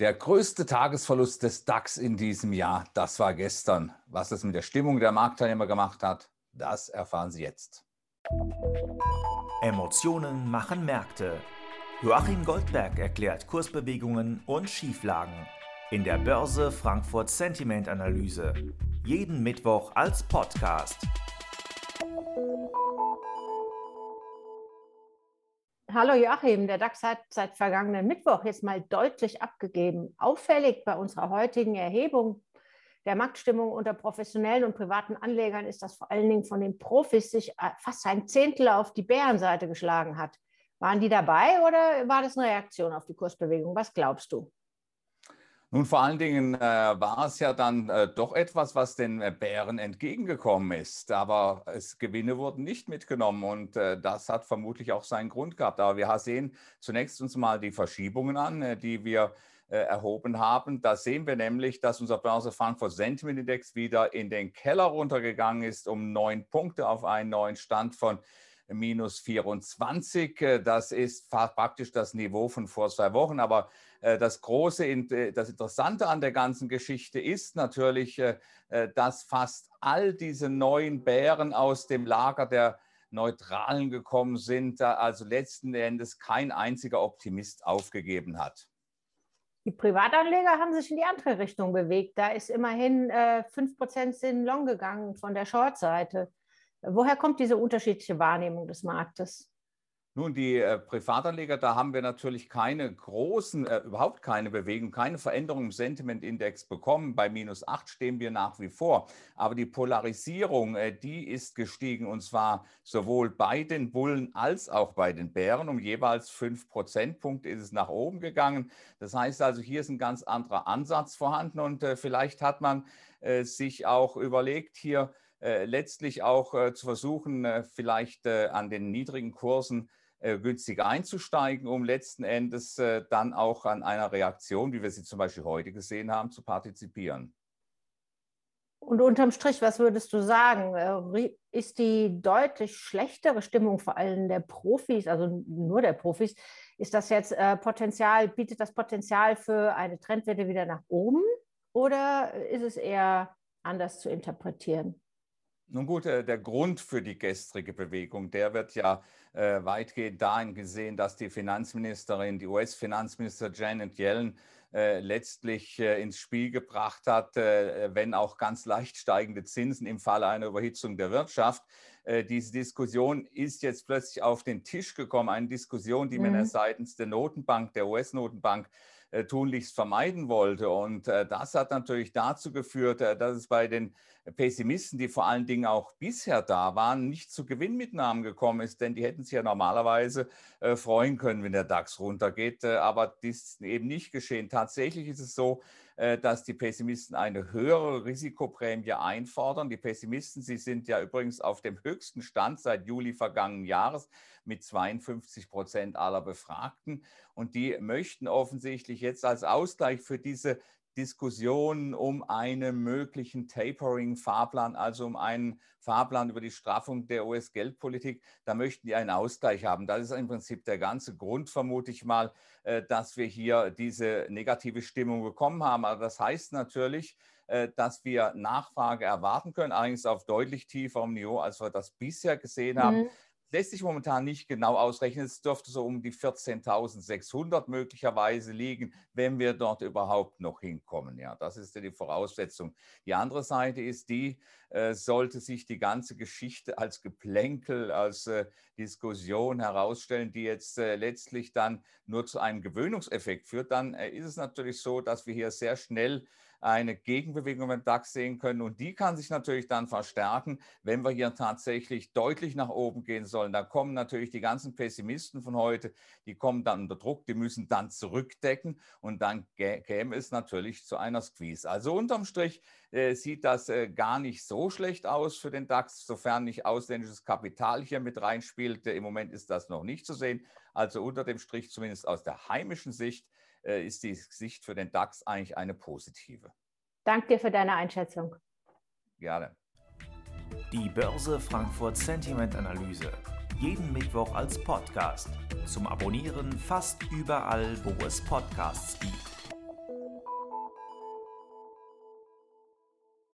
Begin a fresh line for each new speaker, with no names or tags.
Der größte Tagesverlust des DAX in diesem Jahr, das war gestern. Was es mit der Stimmung der Marktteilnehmer gemacht hat, das erfahren Sie jetzt.
Emotionen machen Märkte. Joachim Goldberg erklärt Kursbewegungen und Schieflagen in der Börse Frankfurt Sentiment Analyse. Jeden Mittwoch als Podcast.
Hallo Joachim, der DAX hat seit vergangenen Mittwoch jetzt mal deutlich abgegeben. Auffällig bei unserer heutigen Erhebung der Marktstimmung unter professionellen und privaten Anlegern ist, dass vor allen Dingen von den Profis sich äh, fast ein Zehntel auf die Bärenseite geschlagen hat. Waren die dabei oder war das eine Reaktion auf die Kursbewegung? Was glaubst du?
Nun, vor allen Dingen äh, war es ja dann äh, doch etwas, was den äh, Bären entgegengekommen ist. Aber es, Gewinne wurden nicht mitgenommen und äh, das hat vermutlich auch seinen Grund gehabt. Aber wir sehen zunächst uns mal die Verschiebungen an, äh, die wir erhoben haben. Da sehen wir nämlich, dass unser Börse Frankfurt Sentiment Index wieder in den Keller runtergegangen ist, um neun Punkte auf einen neuen Stand von minus 24. Das ist praktisch das Niveau von vor zwei Wochen. Aber äh, das große, äh, das Interessante an der ganzen Geschichte ist natürlich, äh, dass fast all diese neuen Bären aus dem Lager der Neutralen gekommen sind, also letzten Endes kein einziger Optimist aufgegeben hat.
Die Privatanleger haben sich in die andere Richtung bewegt. Da ist immerhin äh, 5% sind long gegangen von der Short-Seite. Woher kommt diese unterschiedliche Wahrnehmung des Marktes?
Nun, die äh, Privatanleger, da haben wir natürlich keine großen, äh, überhaupt keine Bewegung, keine Veränderung im Sentimentindex bekommen. Bei minus 8 stehen wir nach wie vor. Aber die Polarisierung, äh, die ist gestiegen und zwar sowohl bei den Bullen als auch bei den Bären. Um jeweils 5 Prozentpunkte ist es nach oben gegangen. Das heißt also, hier ist ein ganz anderer Ansatz vorhanden und äh, vielleicht hat man äh, sich auch überlegt, hier letztlich auch äh, zu versuchen, äh, vielleicht an den niedrigen Kursen günstig einzusteigen, um letzten Endes dann auch an einer Reaktion, wie wir sie zum Beispiel heute gesehen haben, zu partizipieren.
Und unterm Strich, was würdest du sagen? Ist die deutlich schlechtere Stimmung vor allem der Profis, also nur der Profis, ist das jetzt Potenzial, bietet das Potenzial für eine Trendwette wieder nach oben oder ist es eher anders zu interpretieren?
Nun gut, äh, der Grund für die gestrige Bewegung, der wird ja äh, weitgehend dahin gesehen, dass die Finanzministerin, die US-Finanzminister Janet Yellen, äh, letztlich äh, ins Spiel gebracht hat, wenn auch ganz leicht steigende Zinsen im Falle einer Überhitzung der Wirtschaft. Diese Diskussion ist jetzt plötzlich auf den Tisch gekommen, eine Diskussion, die mhm. man seitens der Notenbank, der US-Notenbank, äh, tunlichst vermeiden wollte. Und äh, das hat natürlich dazu geführt, äh, dass es bei den Pessimisten, die vor allen Dingen auch bisher da waren, nicht zu Gewinnmitnahmen gekommen ist, denn die hätten sich ja normalerweise freuen können, wenn der DAX runtergeht. aber dies ist eben nicht geschehen. Tatsächlich ist es so, dass die Pessimisten eine höhere Risikoprämie einfordern. Die Pessimisten, sie sind ja übrigens auf dem höchsten Stand seit Juli vergangenen Jahres mit 52 Prozent aller Befragten. Und die möchten offensichtlich jetzt als Ausgleich für diese Diskussion um einen möglichen Tapering-Fahrplan, also um einen Fahrplan über die Straffung der US-Geldpolitik. Da möchten die einen Ausgleich haben. Das ist im Prinzip der ganze Grund, vermute ich mal, äh, dass wir hier diese negative Stimmung bekommen haben. Aber das heißt natürlich, äh, dass wir Nachfrage erwarten können, allerdings auf deutlich tieferem Niveau, als wir das bisher gesehen haben. Mhm lässt sich momentan nicht genau ausrechnen. Es dürfte so um die 14.600 möglicherweise liegen, wenn wir dort überhaupt noch hinkommen. Ja, das ist ja die Voraussetzung. Die andere Seite ist die, äh, sollte sich die ganze Geschichte als Geplänkel, als äh, Diskussion herausstellen, die jetzt äh, letztlich dann nur zu einem Gewöhnungseffekt führt, dann äh, ist es natürlich so, dass wir hier sehr schnell eine Gegenbewegung im DAX sehen können. Und die kann sich natürlich dann verstärken, wenn wir hier tatsächlich deutlich nach oben gehen sollen. Da kommen natürlich die ganzen Pessimisten von heute, die kommen dann unter Druck, die müssen dann zurückdecken und dann käme es natürlich zu einer Squeeze. Also unterm Strich äh, sieht das äh, gar nicht so schlecht aus für den DAX, sofern nicht ausländisches Kapital hier mit reinspielt. Im Moment ist das noch nicht zu sehen. Also unter dem Strich, zumindest aus der heimischen Sicht, äh, ist die Sicht für den DAX eigentlich eine positive.
Danke dir für deine Einschätzung.
Gerne.
Die Börse Frankfurt Sentiment Analyse. Jeden Mittwoch als Podcast. Zum Abonnieren fast überall, wo es Podcasts gibt.